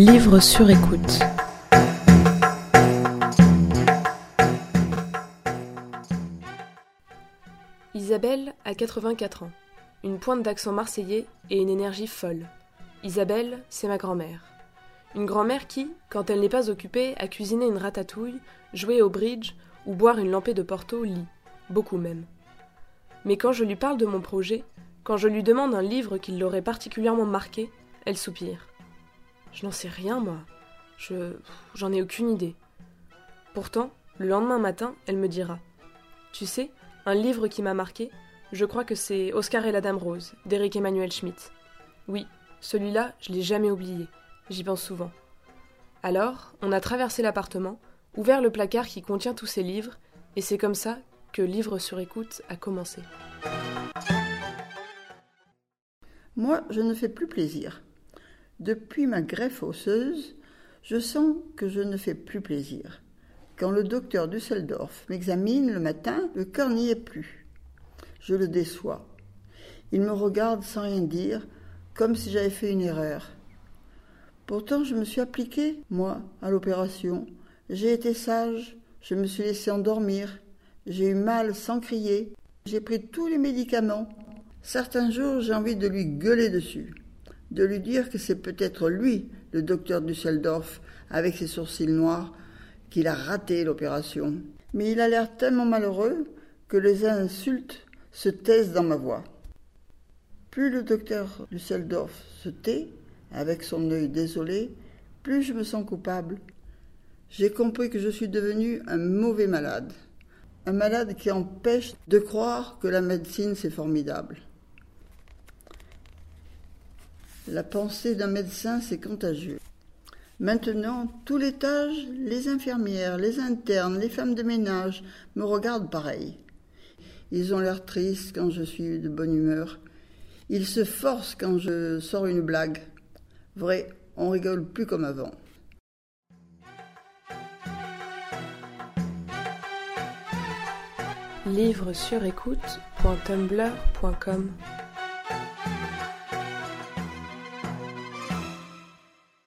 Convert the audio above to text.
Livre sur écoute. Isabelle a 84 ans, une pointe d'accent marseillais et une énergie folle. Isabelle, c'est ma grand-mère. Une grand-mère qui, quand elle n'est pas occupée à cuisiner une ratatouille, jouer au bridge ou boire une lampée de Porto, lit. Beaucoup même. Mais quand je lui parle de mon projet, quand je lui demande un livre qui l'aurait particulièrement marqué, elle soupire. Je n'en sais rien, moi. Je. J'en ai aucune idée. Pourtant, le lendemain matin, elle me dira Tu sais, un livre qui m'a marqué, je crois que c'est Oscar et la Dame Rose, d'Éric Emmanuel Schmitt. Oui, celui-là, je l'ai jamais oublié. J'y pense souvent. Alors, on a traversé l'appartement, ouvert le placard qui contient tous ces livres, et c'est comme ça que Livre sur écoute a commencé. Moi, je ne fais plus plaisir. Depuis ma greffe osseuse, je sens que je ne fais plus plaisir. Quand le docteur Dusseldorf m'examine le matin, le cœur n'y est plus. Je le déçois. Il me regarde sans rien dire, comme si j'avais fait une erreur. Pourtant, je me suis appliquée, moi, à l'opération. J'ai été sage, je me suis laissé endormir, j'ai eu mal sans crier, j'ai pris tous les médicaments. Certains jours, j'ai envie de lui gueuler dessus de lui dire que c'est peut-être lui, le docteur Dusseldorf, avec ses sourcils noirs, qu'il a raté l'opération. Mais il a l'air tellement malheureux que les insultes se taisent dans ma voix. Plus le docteur Dusseldorf se tait, avec son œil désolé, plus je me sens coupable. J'ai compris que je suis devenu un mauvais malade, un malade qui empêche de croire que la médecine c'est formidable. La pensée d'un médecin, c'est contagieux. Maintenant, tout l'étage, les infirmières, les internes, les femmes de ménage me regardent pareil. Ils ont l'air tristes quand je suis de bonne humeur. Ils se forcent quand je sors une blague. Vrai, on rigole plus comme avant. Livre sur